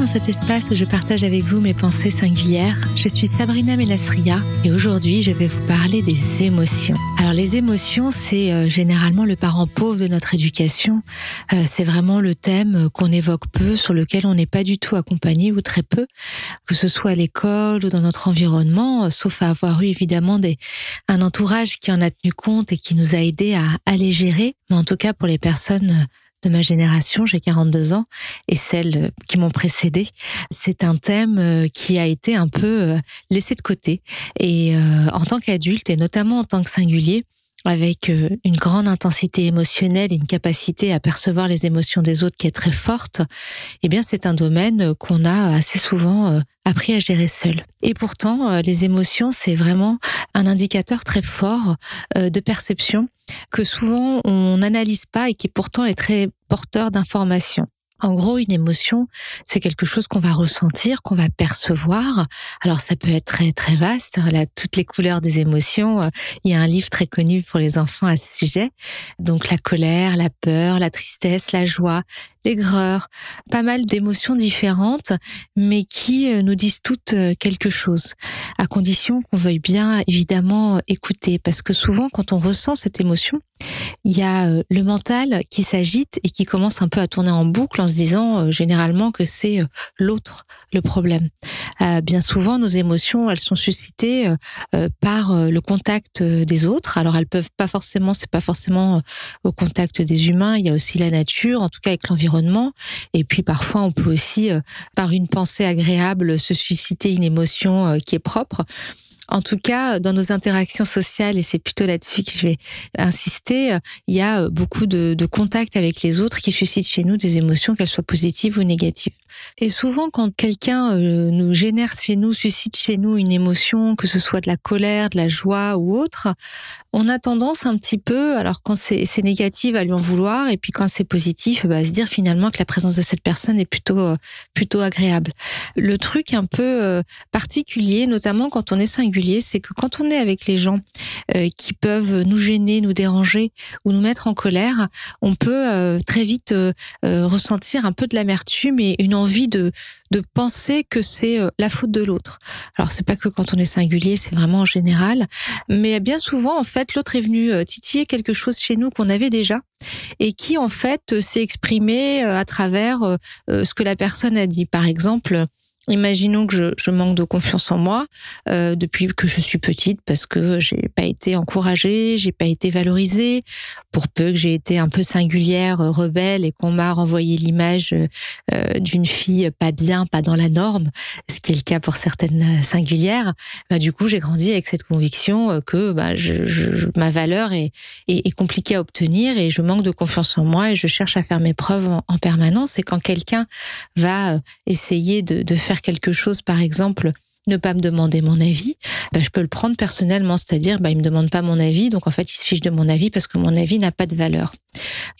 dans cet espace où je partage avec vous mes pensées singulières. Je suis Sabrina Melasria et aujourd'hui je vais vous parler des émotions. Alors les émotions, c'est euh, généralement le parent pauvre de notre éducation. Euh, c'est vraiment le thème qu'on évoque peu, sur lequel on n'est pas du tout accompagné ou très peu, que ce soit à l'école ou dans notre environnement, euh, sauf à avoir eu évidemment un entourage qui en a tenu compte et qui nous a aidés à, à les gérer. Mais en tout cas pour les personnes de ma génération, j'ai 42 ans, et celles qui m'ont précédé, c'est un thème euh, qui a été un peu euh, laissé de côté. Et euh, en tant qu'adulte, et notamment en tant que singulier, avec une grande intensité émotionnelle et une capacité à percevoir les émotions des autres qui est très forte, eh bien c'est un domaine qu'on a assez souvent appris à gérer seul. Et pourtant, les émotions, c'est vraiment un indicateur très fort de perception que souvent on n'analyse pas et qui pourtant est très porteur d'informations. En gros, une émotion, c'est quelque chose qu'on va ressentir, qu'on va percevoir. Alors, ça peut être très, très vaste. Là, toutes les couleurs des émotions. Il y a un livre très connu pour les enfants à ce sujet. Donc, la colère, la peur, la tristesse, la joie, l'aigreur, pas mal d'émotions différentes, mais qui euh, nous disent toutes euh, quelque chose, à condition qu'on veuille bien évidemment écouter, parce que souvent quand on ressent cette émotion, il y a euh, le mental qui s'agite et qui commence un peu à tourner en boucle en se disant généralement que c'est l'autre le problème. bien souvent, nos émotions, elles sont suscitées par le contact des autres. Alors, elles peuvent pas forcément, c'est pas forcément au contact des humains. Il y a aussi la nature, en tout cas avec l'environnement et puis parfois, on peut aussi, euh, par une pensée agréable, se susciter une émotion euh, qui est propre. En tout cas, dans nos interactions sociales, et c'est plutôt là-dessus que je vais insister, il y a beaucoup de, contacts avec les autres qui suscitent chez nous des émotions, qu'elles soient positives ou négatives. Et souvent, quand quelqu'un euh, nous génère chez nous, suscite chez nous une émotion, que ce soit de la colère, de la joie ou autre, on a tendance un petit peu, alors quand c'est négatif, à lui en vouloir, et puis quand c'est positif, bah, à se dire finalement que la présence de cette personne est plutôt euh, plutôt agréable. Le truc un peu euh, particulier, notamment quand on est singulier c'est que quand on est avec les gens euh, qui peuvent nous gêner, nous déranger ou nous mettre en colère, on peut euh, très vite euh, ressentir un peu de l'amertume et une envie de de penser que c'est la faute de l'autre. Alors c'est pas que quand on est singulier, c'est vraiment en général, mais bien souvent en fait l'autre est venu titiller quelque chose chez nous qu'on avait déjà et qui en fait s'est exprimé à travers ce que la personne a dit. Par exemple, Imaginons que je, manque de confiance en moi euh, depuis que je suis petite parce que j'ai pas été encouragée, j'ai pas été valorisée. Pour peu que j'ai été un peu singulière, euh, rebelle et qu'on m'a renvoyé l'image euh, d'une fille pas bien, pas dans la norme, ce qui est le cas pour certaines singulières. Bah, du coup, j'ai grandi avec cette conviction que bah, ma valeur est, compliquée à obtenir et je manque de confiance en moi et je cherche à faire mes preuves en, en permanence. Et quand quelqu'un va essayer de, de faire quelque chose, par exemple, ne pas me demander mon avis, bah, je peux le prendre personnellement, c'est-à-dire bah, il me demande pas mon avis, donc en fait il se fiche de mon avis parce que mon avis n'a pas de valeur.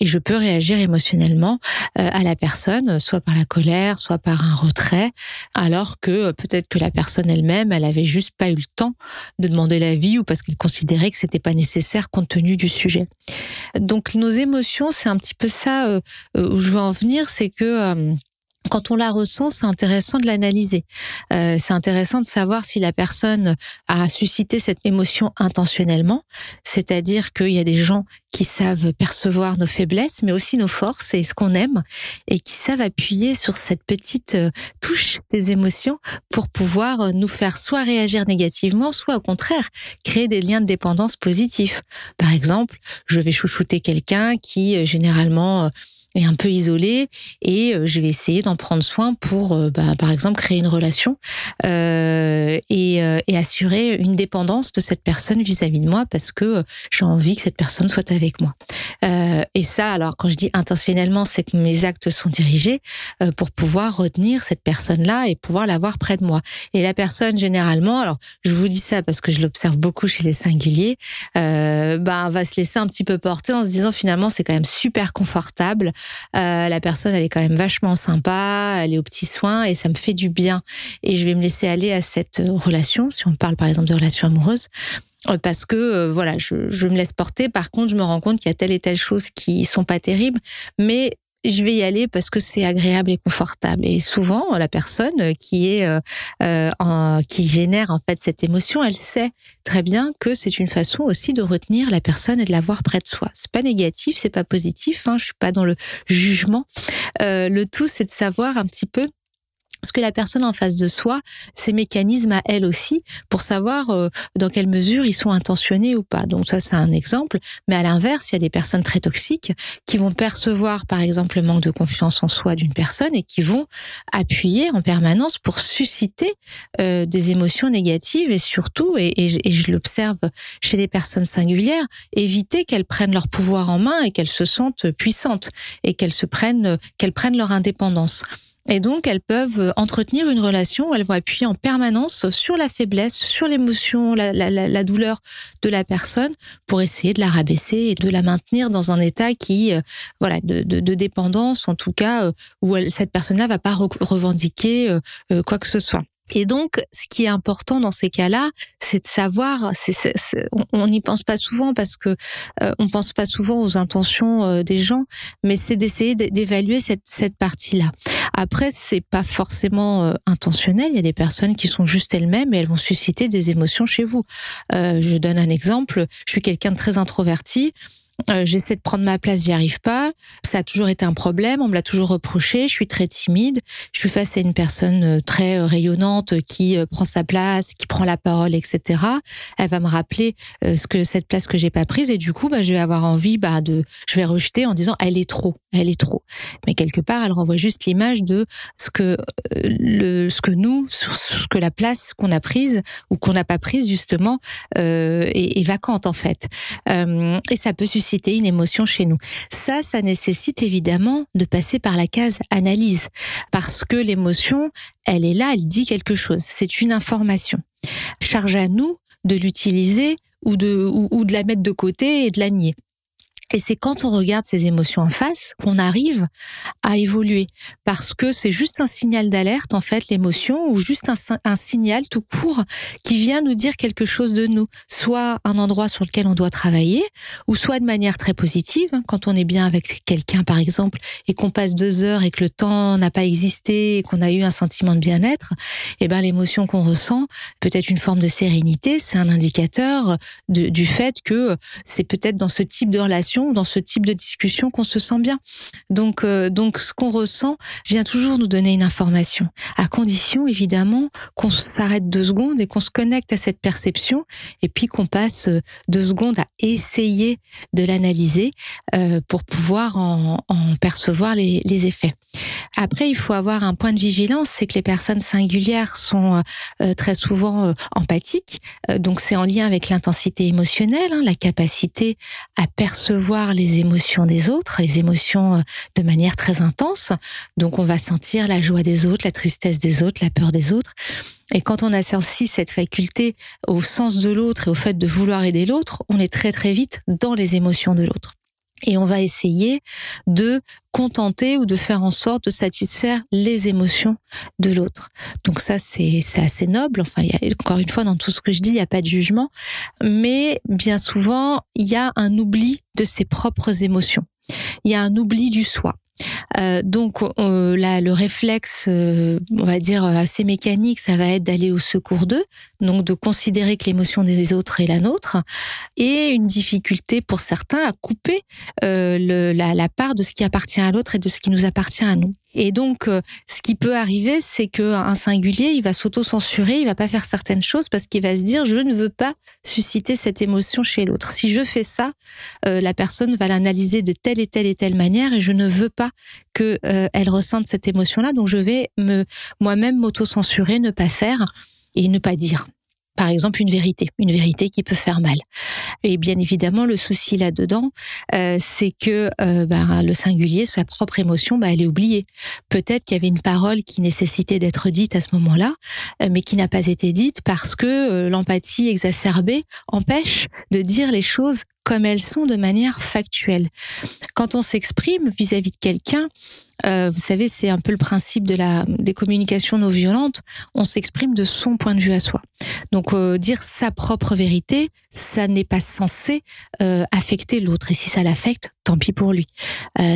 Et je peux réagir émotionnellement euh, à la personne, soit par la colère, soit par un retrait, alors que euh, peut-être que la personne elle-même, elle avait juste pas eu le temps de demander l'avis ou parce qu'elle considérait que c'était pas nécessaire compte tenu du sujet. Donc nos émotions, c'est un petit peu ça euh, où je veux en venir, c'est que quand on la ressent, c'est intéressant de l'analyser. Euh, c'est intéressant de savoir si la personne a suscité cette émotion intentionnellement, c'est-à-dire qu'il y a des gens qui savent percevoir nos faiblesses, mais aussi nos forces et ce qu'on aime, et qui savent appuyer sur cette petite euh, touche des émotions pour pouvoir euh, nous faire soit réagir négativement, soit au contraire créer des liens de dépendance positifs. Par exemple, je vais chouchouter quelqu'un qui généralement est un peu isolé et euh, je vais essayer d'en prendre soin pour, euh, bah, par exemple, créer une relation euh, et, euh, et, assurer une dépendance de cette personne vis-à-vis de moi parce que j'ai envie que cette personne soit avec moi. Euh, et ça, alors quand je dis intentionnellement, c'est que mes actes sont dirigés pour pouvoir retenir cette personne-là et pouvoir l'avoir près de moi. Et la personne, généralement, alors je vous dis ça parce que je l'observe beaucoup chez les singuliers, bah, va se laisser un petit peu porter en se disant finalement c'est quand même super confortable euh, la personne, elle est quand même vachement sympa, elle est aux petits soins et ça me fait du bien. Et je vais me laisser aller à cette relation, si on parle par exemple de relation amoureuse euh, parce que euh, voilà, je, je, me laisse porter. Par contre, je me rends compte qu'il y a telle et telle chose qui sont pas terribles, mais je vais y aller parce que c'est agréable et confortable. Et souvent, la personne qui est euh, euh, qui génère en fait cette émotion, elle sait très bien que c'est une façon aussi de retenir la personne et de la voir près de soi. C'est pas négatif, c'est pas positif. Hein, je suis pas dans le jugement. Euh, le tout, c'est de savoir un petit peu ce que la personne en face de soi, ses mécanismes à elle aussi, pour savoir euh, dans quelle mesure ils sont intentionnés ou pas. Donc ça, c'est un exemple. Mais à l'inverse, il y a des personnes très toxiques qui vont percevoir, par exemple, le manque de confiance en soi d'une personne et qui vont appuyer en permanence pour susciter euh, des émotions négatives et surtout, et, et je l'observe chez les personnes singulières, éviter qu'elles prennent leur pouvoir en main et qu'elles se sentent puissantes et qu'elles se prennent, qu'elles prennent leur indépendance. Et donc, elles peuvent entretenir une relation où elles vont appuyer en permanence sur la faiblesse, sur l'émotion, la, douleur de la personne pour essayer de la rabaisser et de la maintenir dans un état qui, euh, voilà, de, dépendance, en tout cas, euh, où cette personne-là va pas revendiquer euh, quoi que ce soit. Et donc, ce qui est important dans ces cas-là, c'est de savoir. on n'y pense pas souvent parce que euh, on pense pas souvent aux intentions euh, des gens, mais c'est d'essayer d'évaluer cette, cette partie-là. Après, c'est pas forcément euh, intentionnel. Il y a des personnes qui sont juste elles-mêmes et elles vont susciter des émotions chez vous. Euh, je donne un exemple. Je suis quelqu'un de très introverti. Euh, j'essaie de prendre ma place, j'y arrive pas. Ça a toujours été un problème, on me l'a toujours reproché. Je suis très timide. Je suis face à une personne euh, très euh, rayonnante qui prend sa place, qui prend la parole, etc. Elle va me rappeler ce que cette place que j'ai pas prise et du coup, bah, je vais avoir envie, bah, de, je vais rejeter en disant elle est trop, elle est trop. Mais quelque part, elle renvoie juste l'image de ce que le, ce que nous, ce que la place qu'on a prise ou qu'on n'a pas prise justement est, vacante en fait. Et ça peut susciter une émotion chez nous. Ça, ça nécessite évidemment de passer par la case analyse, parce que l'émotion, elle est là, elle dit quelque chose, c'est une information. Charge à nous de l'utiliser ou de, ou de la mettre de côté et de la nier. Et c'est quand on regarde ces émotions en face qu'on arrive à évoluer. Parce que c'est juste un signal d'alerte, en fait, l'émotion, ou juste un, signal tout court qui vient nous dire quelque chose de nous. Soit un endroit sur lequel on doit travailler, ou soit de manière très positive, hein, quand on est bien avec quelqu'un, par exemple, et qu'on passe deux heures et que le temps n'a pas existé, et qu'on a eu un sentiment de bien-être, eh ben, l'émotion qu'on ressent, peut-être une forme de sérénité, c'est un indicateur du fait que c'est peut-être dans ce type de relation dans ce type de discussion qu'on se sent bien. Donc, euh, donc ce qu'on ressent vient toujours nous donner une information, à condition évidemment qu'on s'arrête deux secondes et qu'on se connecte à cette perception, et puis qu'on passe euh, deux secondes à essayer de l'analyser euh, pour pouvoir en, percevoir les effets. Après, il faut avoir un point de vigilance, c'est que les personnes singulières sont euh, très souvent euh, empathiques, euh, donc c'est en lien avec l'intensité émotionnelle, hein, la capacité à percevoir les émotions des autres, les émotions de manière très intense. Donc on va sentir la joie des autres, la tristesse des autres, la peur des autres. Et quand on associe cette faculté au sens de l'autre et au fait de vouloir aider l'autre, on est très très vite dans les émotions de l'autre et on va essayer de contenter ou de faire en sorte de satisfaire les émotions de l'autre. Donc ça, c'est assez noble. Enfin, y a, encore une fois, dans tout ce que je dis, il n'y a pas de jugement. Mais bien souvent, il y a un oubli de ses propres émotions. Il y a un oubli du soi. Euh, donc euh, là, le réflexe, euh, on va dire assez mécanique, ça va être d'aller au secours d'eux, donc de considérer que l'émotion des autres est la nôtre, et une difficulté pour certains à couper le, la, la part de ce qui appartient à l'autre et de ce qui nous appartient à nous. Et donc, euh, ce qui peut arriver, c'est qu'un singulier, il va s'auto-censurer, il va pas faire certaines choses parce qu'il va se dire, je ne veux pas susciter cette émotion chez l'autre. Si je fais ça, euh, la personne va l'analyser de telle et telle et telle manière et je ne veux pas que euh, ressente cette émotion-là. Donc, je vais me moi-même m'auto-censurer, ne pas faire et ne pas dire par exemple une vérité, une vérité qui peut faire mal. Et bien évidemment, le souci là-dedans, euh, c'est que euh, bah, le singulier, sa propre émotion, bah, elle est oubliée. Peut-être qu'il y avait une parole qui nécessitait d'être dite à ce moment-là, euh, mais qui n'a pas été dite parce que l'empathie exacerbée empêche de dire les choses comme elles sont de manière factuelle. Quand on s'exprime vis-à-vis de quelqu'un, euh, vous savez, c'est un peu le principe de la des communications non violentes. On s'exprime de son point de vue à soi. Donc euh, dire sa propre vérité, ça n'est pas censé euh, affecter l'autre. Et si ça l'affecte, tant pis pour lui.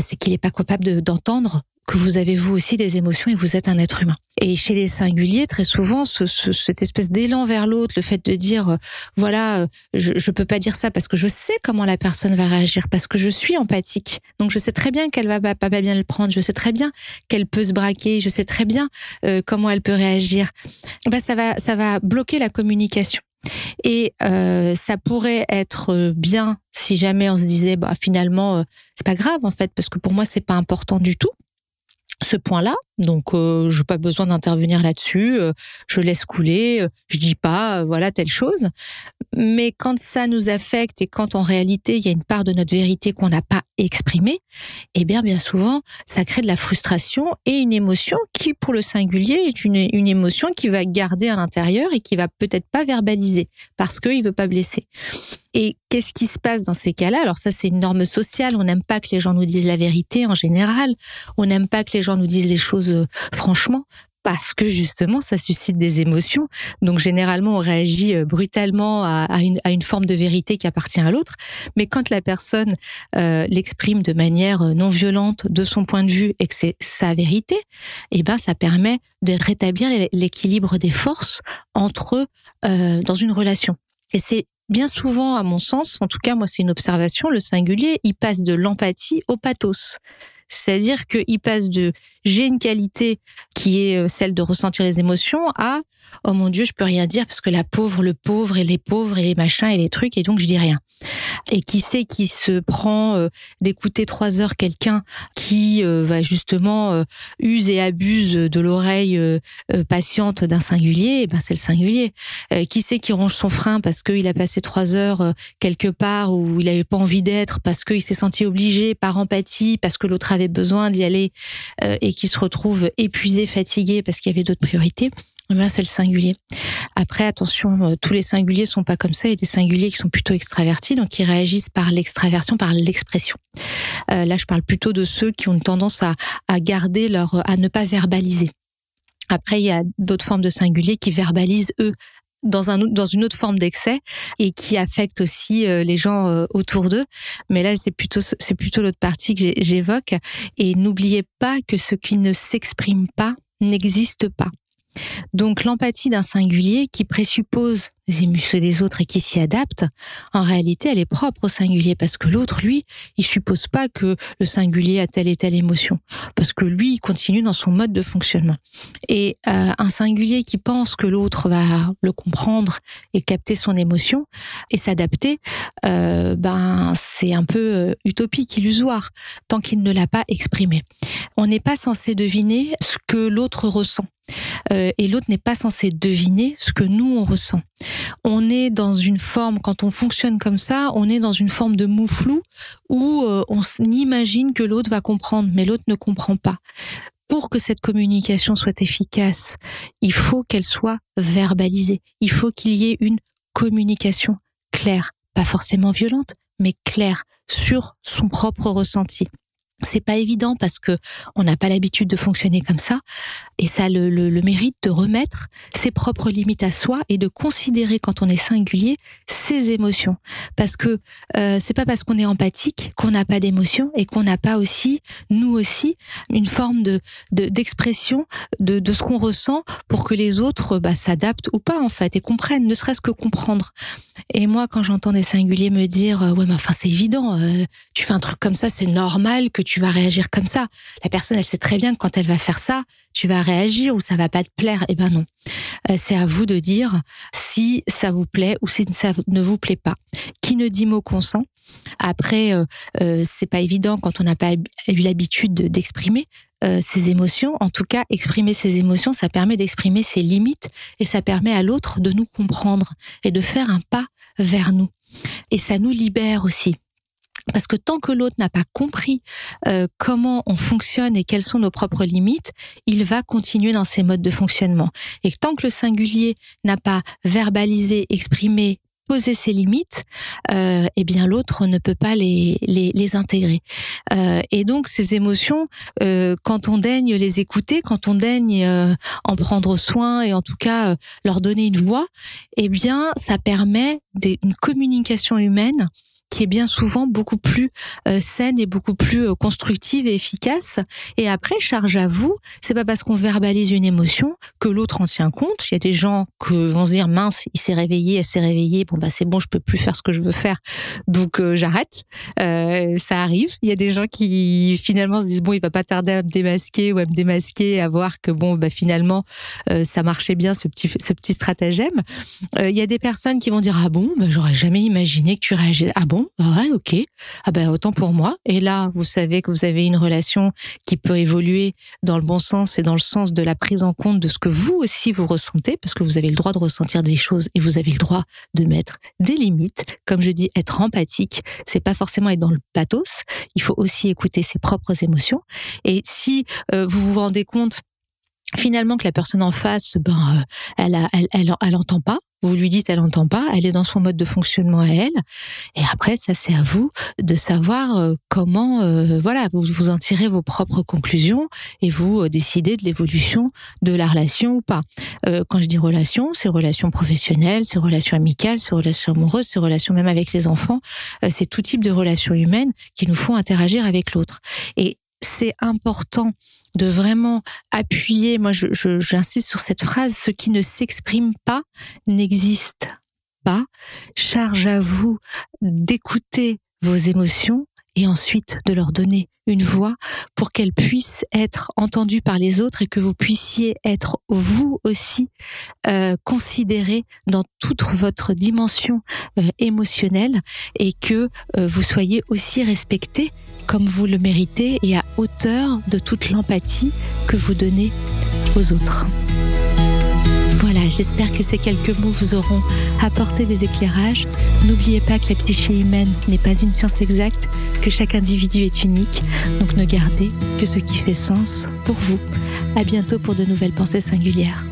c'est qu'il n'est pas capable d'entendre que vous avez vous aussi des émotions et vous êtes un être humain. Et chez les singuliers, très souvent, ce, cette espèce d'élan vers l'autre, le fait de dire, euh, voilà, euh, je, je peux pas dire ça parce que je sais comment la personne va réagir, parce que je suis empathique. Donc je sais très bien qu'elle va pas, pas bien le prendre, je sais très bien qu'elle peut se braquer, je sais très bien euh, comment elle peut réagir. Ben ça va, ça va bloquer la communication. Et euh, ça pourrait être bien si jamais on se disait, bah finalement, c'est pas grave en fait, parce que pour moi c'est pas important du tout ce point-là. Donc, euh, je n'ai pas besoin d'intervenir là-dessus. Euh, je laisse couler. Euh, je dis pas, voilà, telle chose. Mais quand ça nous affecte et quand en réalité il y a une part de notre vérité qu'on n'a pas exprimée, eh bien, bien souvent, ça crée de la frustration et une émotion qui, pour le singulier, est une, une émotion qui va garder à l'intérieur et qui va peut-être pas verbaliser parce qu'il veut pas blesser. Et qu'est-ce qui se passe dans ces cas-là? Alors ça, c'est une norme sociale. On n'aime pas que les gens nous disent la vérité en général. On n'aime pas que les gens nous disent les choses euh, franchement parce que justement ça suscite des émotions. Donc généralement on réagit euh, brutalement à, une, forme de vérité qui appartient à l'autre. Mais quand la personne euh, l'exprime de manière non violente de son point de vue et que c'est sa vérité, eh ben ça permet de rétablir l'équilibre des forces entre eux dans une relation. Et c'est bien souvent, à mon sens, en tout cas moi c'est une observation, le singulier, il passe de l'empathie au pathos. C'est-à-dire qu'il passe de j'ai une qualité qui est euh, celle de ressentir les émotions à oh mon dieu je peux rien dire parce que la pauvre le pauvre et les pauvres et les machins et les trucs et donc je dis rien. Et qui sait qui se prend euh, d'écouter trois heures quelqu'un qui euh, va justement use et abuse de l'oreille patiente d'un singulier eh ben c'est le singulier. Qui sait qui ronge son frein parce qu'il a passé trois heures quelque part où il n'avait pas envie d'être parce qu'il s'est senti obligé par empathie parce que l'autre avait besoin d'y aller et qui se retrouve épuisé, fatigué parce qu'il y avait d'autres priorités, eh ben c'est le singulier. Après, attention, euh, tous les singuliers sont pas comme ça. Il y a des singuliers qui sont plutôt extravertis, donc qui réagissent par l'extraversion, par l'expression. Euh, là, je parle plutôt de ceux qui ont une tendance à, à garder leur, à ne pas verbaliser. Après, il y a d'autres formes de singuliers qui verbalisent eux dans, un, dans une autre forme d'excès et qui affecte aussi euh, les gens euh, autour d'eux. Mais là, c'est plutôt, c'est plutôt l'autre partie que j'évoque. Et n'oubliez pas que ce qui ne s'exprime pas n'existe pas. Donc l'empathie d'un singulier qui présuppose les émotions des autres et qui s'y adapte, en réalité, elle est propre au singulier parce que l'autre, lui, il suppose pas que le singulier a telle et telle émotion parce que lui, il continue dans son mode de fonctionnement. Et euh, un singulier qui pense que l'autre va le comprendre et capter son émotion et s'adapter, euh, ben c'est un peu euh, utopique, illusoire, tant qu'il ne l'a pas exprimé. On n'est pas censé deviner ce que l'autre ressent. Euh, et l'autre n'est pas censé deviner ce que nous on ressent. On est dans une forme, quand on fonctionne comme ça, on est dans une forme de mou flou où euh, on imagine que l'autre va comprendre, mais l'autre ne comprend pas. Pour que cette communication soit efficace, il faut qu'elle soit verbalisée. Il faut qu'il y ait une communication claire, pas forcément violente, mais claire sur son propre ressenti. C'est pas évident parce que on n'a pas l'habitude de fonctionner comme ça, et ça le, le, mérite de remettre ses propres limites à soi et de considérer quand on est singulier ses émotions, parce que euh, c'est pas parce qu'on est empathique qu'on n'a pas d'émotions et qu'on n'a pas aussi nous aussi une forme de d'expression de, de, ce qu'on ressent pour que les autres bah, s'adaptent ou pas en fait et comprennent, ne serait-ce que comprendre. Et moi, quand j'entends des singuliers me dire euh, ouais mais enfin c'est évident, euh, tu fais un truc comme ça, c'est normal que tu vas réagir comme ça. La personne, elle sait très bien que quand elle va faire ça, tu vas réagir ou ça va pas te plaire. Eh ben non. Euh, c'est à vous de dire si ça vous plaît ou si ça ne vous plaît pas. Qui ne dit mot consent? Après, euh, euh, c'est pas évident quand on n'a pas eu l'habitude d'exprimer ses émotions. En tout cas, exprimer ses émotions, ça permet d'exprimer ses limites et ça permet à l'autre de nous comprendre et de faire un pas vers nous. Et ça nous libère aussi. Parce que tant que l'autre n'a pas compris euh, comment on fonctionne et quelles sont nos propres limites, il va continuer dans ses modes de fonctionnement. Et tant que le singulier n'a pas verbalisé, exprimé poser ses limites, euh, eh bien l'autre ne peut pas les, les, les intégrer. Euh, et donc ces émotions, euh, quand on daigne les écouter, quand on daigne euh, en prendre soin et en tout cas euh, leur donner une voix, eh bien ça permet une communication humaine qui est bien souvent beaucoup plus euh, saine et beaucoup plus euh, constructive et efficace. Et après, charge à vous, c'est pas parce qu'on verbalise une émotion que l'autre en tient compte. Il y a des gens qui vont se dire mince, il s'est réveillé, elle s'est réveillée, bon bah c'est bon, je peux plus faire ce que je veux faire, donc euh, j'arrête. ça arrive. Il y a des gens qui finalement se disent bon, il va pas tarder à me démasquer ou à me démasquer, à voir que bon bah finalement ça marchait bien ce petit ce petit stratagème. Il y a des personnes qui vont dire ah bon, bah, j'aurais jamais imaginé que tu réagis. Ah bon, ouais, ok. Ah ben autant pour moi. Et là, vous savez que vous avez une relation qui peut évoluer dans le bon sens et dans le sens de la prise en compte de ce que vous aussi vous ressentez, parce que vous avez le droit de ressentir des choses et vous avez le droit de mettre des limites. Comme je dis, être empathique, c'est pas forcément être dans le pathos. Il faut aussi écouter ses propres émotions. Et si euh, vous vous rendez compte finalement que la personne en face, ben, euh, elle, a, elle, elle, elle, entend pas. Vous lui dites, elle entend pas. Elle est dans son mode de fonctionnement à elle. Et après, ça c'est à vous de savoir euh, comment, euh, voilà, vous vous en tirez vos propres conclusions et vous décidez de l'évolution de la relation ou pas. quand je dis relation, c'est relation professionnelle, c'est relation amicale, c'est relation amoureuse, c'est relation même avec les enfants. c'est tout type de relations humaines qui nous font interagir avec l'autre. Et c'est important de vraiment appuyer, moi j'insiste sur cette phrase, ce qui ne s'exprime pas n'existe pas. Charge à vous d'écouter vos émotions et ensuite de leur donner une voix pour qu'elles puissent être entendues par les autres et que vous puissiez être vous aussi euh, considéré dans toute votre dimension euh, émotionnelle et que euh, vous soyez aussi respecté comme vous le méritez et à hauteur de toute l'empathie que vous donnez aux autres. J'espère que ces quelques mots vous auront apporté des éclairages. N'oubliez pas que la psyché humaine n'est pas une science exacte, que chaque individu est unique, donc ne gardez que ce qui fait sens pour vous. À bientôt pour de nouvelles pensées singulières.